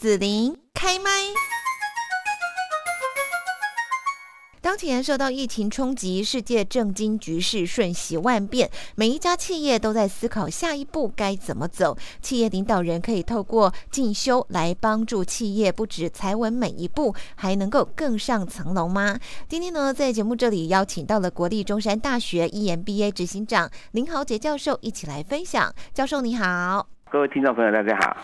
紫琳开麦。当前受到疫情冲击，世界政经局势瞬息万变，每一家企业都在思考下一步该怎么走。企业领导人可以透过进修来帮助企业，不止踩稳每一步，还能够更上层楼吗？今天呢，在节目这里邀请到了国立中山大学 EMBA 执行长林豪杰教授一起来分享。教授你好。各位听众朋友，大家好。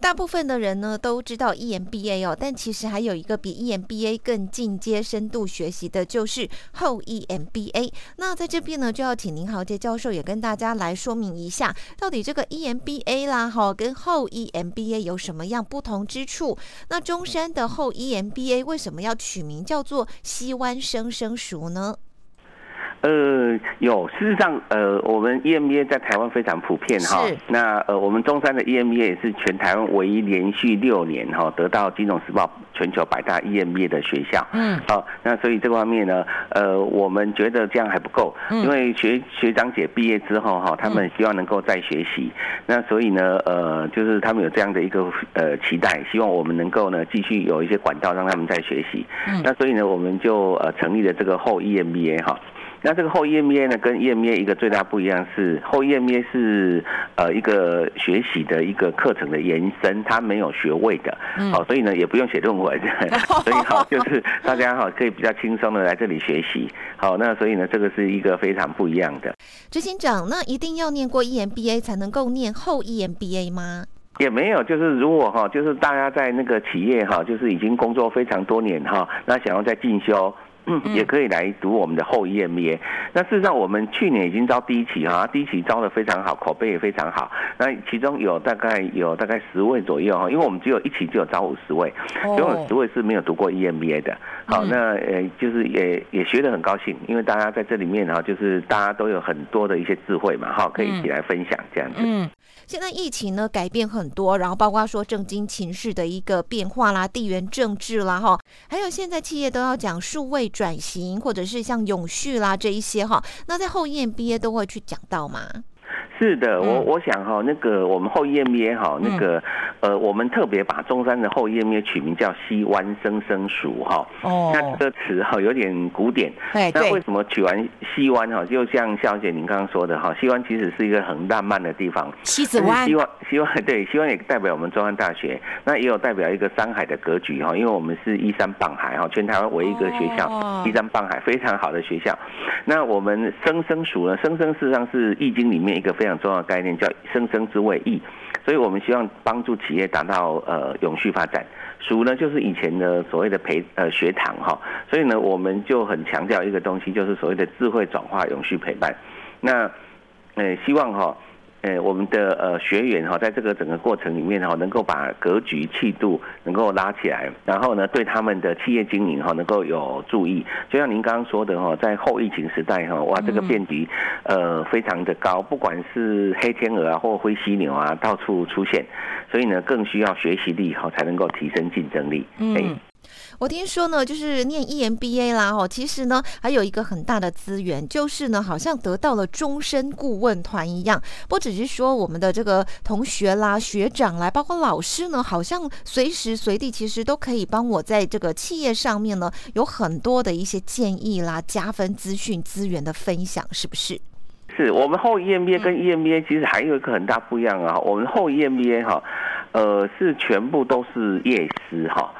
大部分的人呢都知道 EMBA 哦，但其实还有一个比 EMBA 更进阶、深度学习的，就是后 EMBA。那在这边呢，就要请林豪杰教授也跟大家来说明一下，到底这个 EMBA 啦，哈，跟后 EMBA 有什么样不同之处？那中山的后 EMBA 为什么要取名叫做西湾生生熟呢？呃，有，事实上，呃，我们 EMBA 在台湾非常普遍哈。那呃，我们中山的 EMBA 也是全台湾唯一连续六年哈得到《金融时报》全球百大 EMBA 的学校。嗯。好，那所以这方面呢，呃，我们觉得这样还不够，因为学学长姐毕业之后哈，他们希望能够再学习。那所以呢，呃，就是他们有这样的一个呃期待，希望我们能够呢继续有一些管道让他们再学习。嗯。那所以呢，我们就呃成立了这个后 EMBA 哈。那这个后 EMBA 呢，跟 EMBA 一个最大不一样是，后 EMBA 是呃一个学习的一个课程的延伸，它没有学位的，好，所以呢也不用写论文，所以好就是大家哈可以比较轻松的来这里学习，好，那所以呢这个是一个非常不一样的。执行长，那一定要念过 EMBA 才能够念后 EMBA 吗？也没有，就是如果哈，就是大家在那个企业哈，就是已经工作非常多年哈，那想要再进修。嗯，也可以来读我们的后 EMBA。那事实上，我们去年已经招第一期哈，第一期招的非常好，口碑也非常好。那其中有大概有大概十位左右哈，因为我们只有一期就有招五十位，所以有十位是没有读过 EMBA 的。好，那呃，就是也也学得很高兴，因为大家在这里面哈，就是大家都有很多的一些智慧嘛，哈，可以一起来分享这样子。嗯，现在疫情呢改变很多，然后包括说政经情势的一个变化啦，地缘政治啦，哈，还有现在企业都要讲数位转型，或者是像永续啦这一些哈，那在后验毕业都会去讲到吗？是的，我我想哈，那个我们后 EMBA 哈，那个呃，我们特别把中山的后 EMBA 取名叫西湾生生熟哈。哦。那这个词哈有点古典。对那为什么取完西湾哈？就像肖姐您刚刚说的哈，西湾其实是一个很浪漫的地方。西子湾。西湾西湾对西湾也代表我们中山大学，那也有代表一个山海的格局哈，因为我们是依山傍海哈，全台湾唯一一个学校依山傍海非常好的学校。那我们生生熟呢？生生事实上是易经里面一个非常。重要概念叫“生生之谓易”，所以我们希望帮助企业达到呃永续发展。熟呢，就是以前的所谓的培呃学堂哈，所以呢，我们就很强调一个东西，就是所谓的智慧转化、永续陪伴。那呃，希望哈。呃，我们的呃学员哈，在这个整个过程里面哈，能够把格局、气度能够拉起来，然后呢，对他们的企业经营哈，能够有注意。就像您刚刚说的哈，在后疫情时代哈，哇，这个变局呃非常的高，不管是黑天鹅啊，或灰犀牛啊，到处出现，所以呢，更需要学习力哈，才能够提升竞争力。嗯。我听说呢，就是念 EMBA 啦，哈，其实呢还有一个很大的资源，就是呢好像得到了终身顾问团一样，不只是说我们的这个同学啦、学长来，包括老师呢，好像随时随地其实都可以帮我在这个企业上面呢有很多的一些建议啦、加分资讯资源的分享，是不是？是我们后 EMBA 跟 EMBA 其实还有一个很大不一样啊，我们后 EMBA 哈，呃是全部都是业师哈。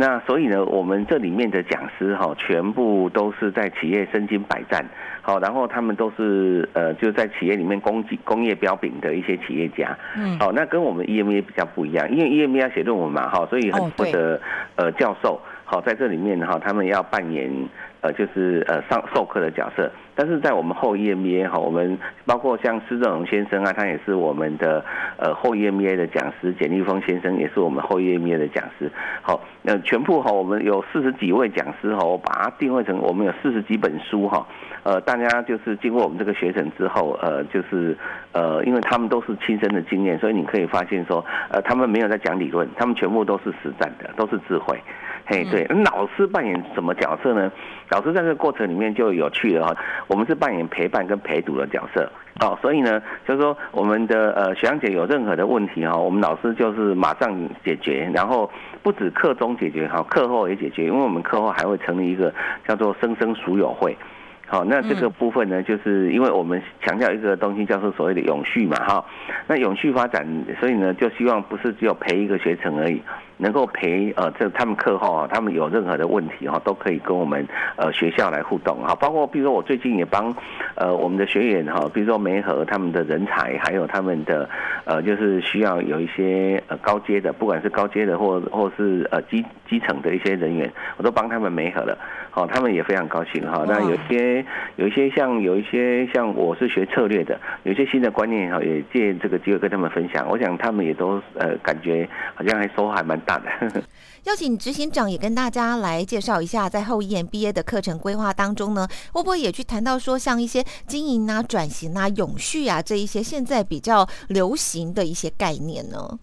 那所以呢，我们这里面的讲师哈，全部都是在企业身经百战，好，然后他们都是呃，就在企业里面工工业标炳的一些企业家，嗯，好，那跟我们 EMA 比较不一样，因为 EMA 要写论文嘛，哈，所以很多的呃教授，好，在这里面哈，他们要扮演。呃，就是呃上授课的角色，但是在我们后 EMBA 哈，我们包括像施正荣先生啊，他也是我们的呃后 EMBA 的讲师，简立峰先生也是我们后 EMBA 的讲师。好，那全部哈，我们有四十几位讲师哈，我把它定位成我们有四十几本书哈。呃，大家就是经过我们这个学程之后，呃，就是呃，因为他们都是亲身的经验，所以你可以发现说，呃，他们没有在讲理论，他们全部都是实战的，都是智慧。嘿，对，老师扮演什么角色呢？老师在这个过程里面就有趣了哈。我们是扮演陪伴跟陪读的角色。哦，所以呢，就是说我们的呃学长姐有任何的问题哈，我们老师就是马上解决，然后不止课中解决哈，课后也解决，因为我们课后还会成立一个叫做生生熟友会。好，那这个部分呢，就是因为我们强调一个东西叫做所谓的永续嘛，哈，那永续发展，所以呢，就希望不是只有陪一个学程而已。能够陪呃，这他们课后啊，他们有任何的问题哈，都可以跟我们呃学校来互动哈。包括比如说我最近也帮呃我们的学员哈，比如说梅和他们的人才，还有他们的呃就是需要有一些呃高阶的，不管是高阶的或或是呃基基层的一些人员，我都帮他们媒合了。好，他们也非常高兴哈。那有些有一些像有一些像我是学策略的，有些新的观念哈，也借这个机会跟他们分享。我想他们也都呃感觉好像还收获还蛮。大的，邀请执行长也跟大家来介绍一下，在后一 MBA 的课程规划当中呢，会不会也去谈到说，像一些经营啊、转型啊、永续啊这一些现在比较流行的一些概念呢？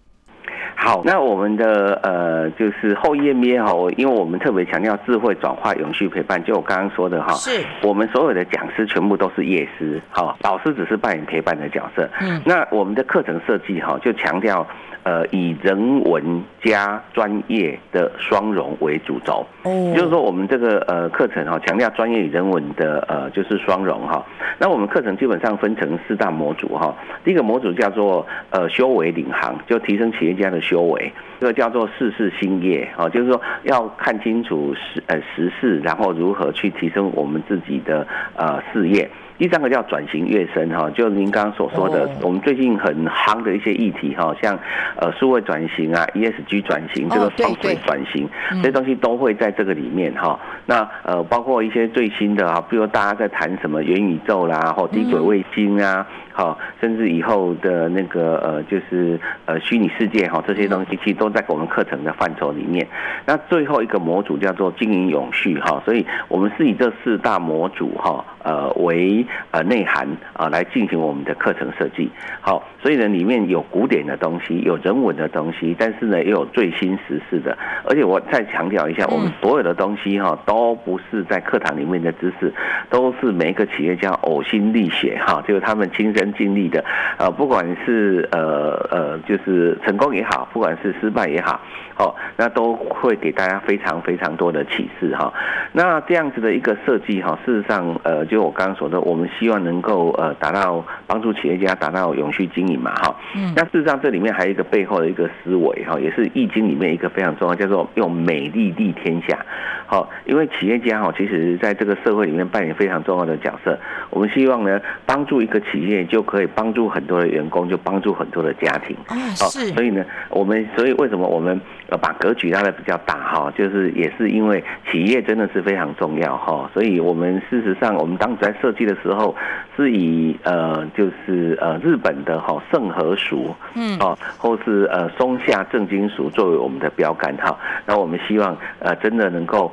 好，那我们的呃，就是后 EMBA 哈，因为我们特别强调智慧转化、永续陪伴，就我刚刚说的哈，是我们所有的讲师全部都是业师，好，老师只是扮演陪伴的角色。嗯，那我们的课程设计哈，就强调。呃，以人文加专业的双融为主轴，哦，就是说我们这个呃课程哈，强调专业与人文的呃就是双融哈。那我们课程基本上分成四大模组哈，第一个模组叫做呃修为领航，就提升企业家的修为；这个叫做世事兴业啊，就是说要看清楚时呃时事，然后如何去提升我们自己的呃事业。第三个叫转型跃升哈，就您刚刚所说的，我们最近很夯的一些议题哈，像呃数位转型啊，ESG 转型，这个防水转型，这些东西都会在这个里面哈。那呃包括一些最新的啊，比如大家在谈什么元宇宙啦，或低轨卫星啊。好，甚至以后的那个呃，就是呃虚拟世界哈，这些东西其实都在我们课程的范畴里面。那最后一个模组叫做经营永续哈，所以我们是以这四大模组哈，呃为呃内涵啊来进行我们的课程设计。好，所以呢里面有古典的东西，有人文的东西，但是呢又有最新时事的。而且我再强调一下，我们所有的东西哈都不是在课堂里面的知识，都是每一个企业家呕心沥血哈，就是他们亲身。经历的，呃，不管是呃呃，就是成功也好，不管是失败也好，哦，那都会给大家非常非常多的启示哈。那这样子的一个设计哈，事实上，呃，就我刚刚说的，我们希望能够呃达到帮助企业家达到永续经营嘛哈。嗯。那事实上，这里面还有一个背后的一个思维哈，也是易经里面一个非常重要，叫做用美丽立天下。好，因为企业家哈，其实在这个社会里面扮演非常重要的角色。我们希望呢，帮助一个企业就可以帮助很多的员工，就帮助很多的家庭。哦，是。所以呢，我们所以为什么我们呃把格局拉的比较大哈，就是也是因为企业真的是非常重要哈。所以我们事实上，我们当时在设计的时候，是以呃就是呃日本的哈盛和熟，嗯，哦，或是呃松下正金属作为我们的标杆哈。那我们希望呃真的能够。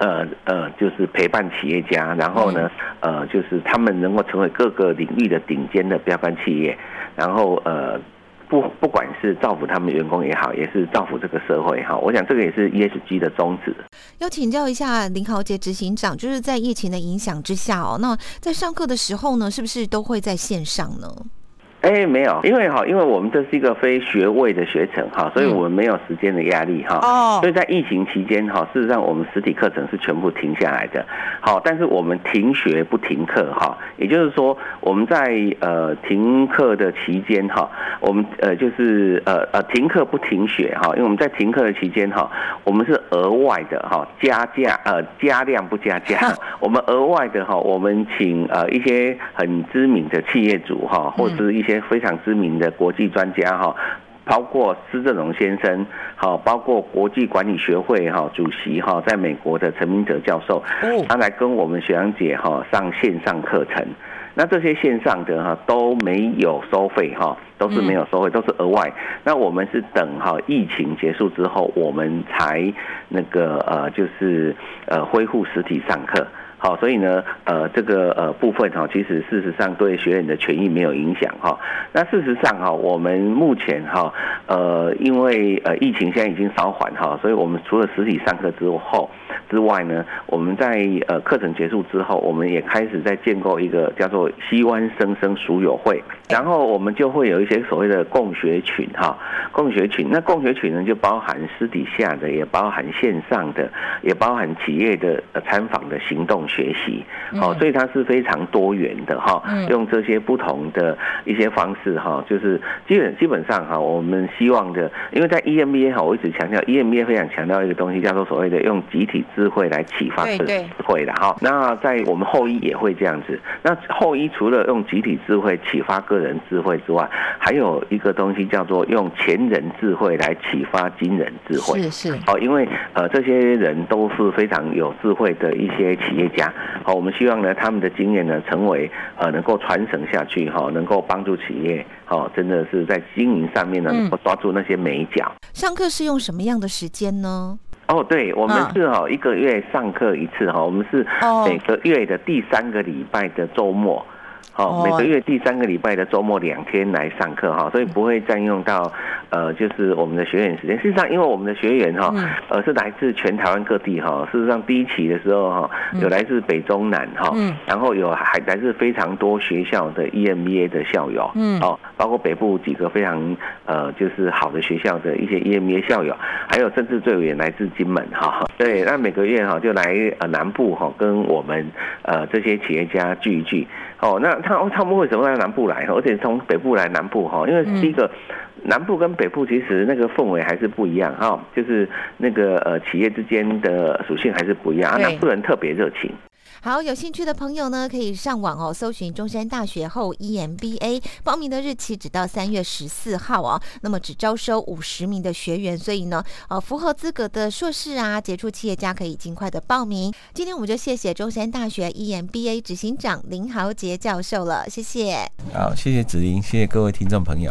呃呃，就是陪伴企业家，然后呢，呃，就是他们能够成为各个领域的顶尖的标杆企业，然后呃，不不管是造福他们员工也好，也是造福这个社会哈。我想这个也是 ESG 的宗旨。要请教一下林豪杰执行长，就是在疫情的影响之下哦，那在上课的时候呢，是不是都会在线上呢？哎，没有，因为哈，因为我们这是一个非学位的学程哈，所以我们没有时间的压力哈。哦。所以在疫情期间哈，事实上我们实体课程是全部停下来的。好，但是我们停学不停课哈，也就是说我们在呃停课的期间哈，我们呃就是呃呃停课不停学哈，因为我们在停课的期间哈，我们是额外的哈加价呃加量不加价，我们额外的哈，我们请呃一些很知名的企业主哈，或者是一些。些非常知名的国际专家哈，包括施正荣先生，好，包括国际管理学会哈主席哈，在美国的陈明哲教授，他来跟我们学长姐哈上线上课程。那这些线上的哈都没有收费哈，都是没有收费，都是额外。那我们是等哈疫情结束之后，我们才那个呃就是呃恢复实体上课。好，所以呢，呃，这个呃部分哈，其实事实上对学员的权益没有影响哈。那事实上哈，我们目前哈，呃，因为呃疫情现在已经稍缓哈，所以我们除了实体上课之后之外呢，我们在呃课程结束之后，我们也开始在建构一个叫做西湾生生熟友会，然后我们就会有一些所谓的共学群哈，共学群，那共学群呢就包含私底下的，也包含线上的，也包含企业的参访的行动。学习，哦，所以它是非常多元的哈。用这些不同的一些方式哈，就是基本基本上哈，我们希望的，因为在 EMBA 哈，我一直强调 EMBA 非常强调一个东西，叫做所谓的用集体智慧来启发智慧的哈。那在我们后一也会这样子。那后一除了用集体智慧启发个人智慧之外，还有一个东西叫做用前人智慧来启发今人智慧。是是。哦，因为呃，这些人都是非常有智慧的一些企业家。好，我们希望呢，他们的经验呢，成为呃，能够传承下去哈，能够帮助企业，好，真的是在经营上面呢，能够抓住那些美角。上课是用什么样的时间呢？哦，对，我们是哈一个月上课一次哈，我们是每个月的第三个礼拜的周末。好，每个月第三个礼拜的周末两天来上课哈，所以不会占用到呃，就是我们的学员时间。事实上，因为我们的学员哈，呃，是来自全台湾各地哈。事实上，第一期的时候哈，有来自北中南哈，然后有还来自非常多学校的 EMBA 的校友，嗯，哦，包括北部几个非常呃，就是好的学校的一些 EMBA 校友，还有甚至最远来自金门哈。对，那每个月哈就来呃南部哈，跟我们呃这些企业家聚一聚。哦，那他他们为什么来南部来？而且从北部来南部哈，因为第一个南部跟北部其实那个氛围还是不一样哈，就是那个呃企业之间的属性还是不一样，啊南部人特别热情。好，有兴趣的朋友呢，可以上网哦，搜寻中山大学后 EMBA，报名的日期只到三月十四号哦。那么只招收五十名的学员，所以呢，呃，符合资格的硕士啊，杰出企业家可以尽快的报名。今天我们就谢谢中山大学 EMBA 执行长林豪杰教授了，谢谢。好，谢谢子林，谢谢各位听众朋友。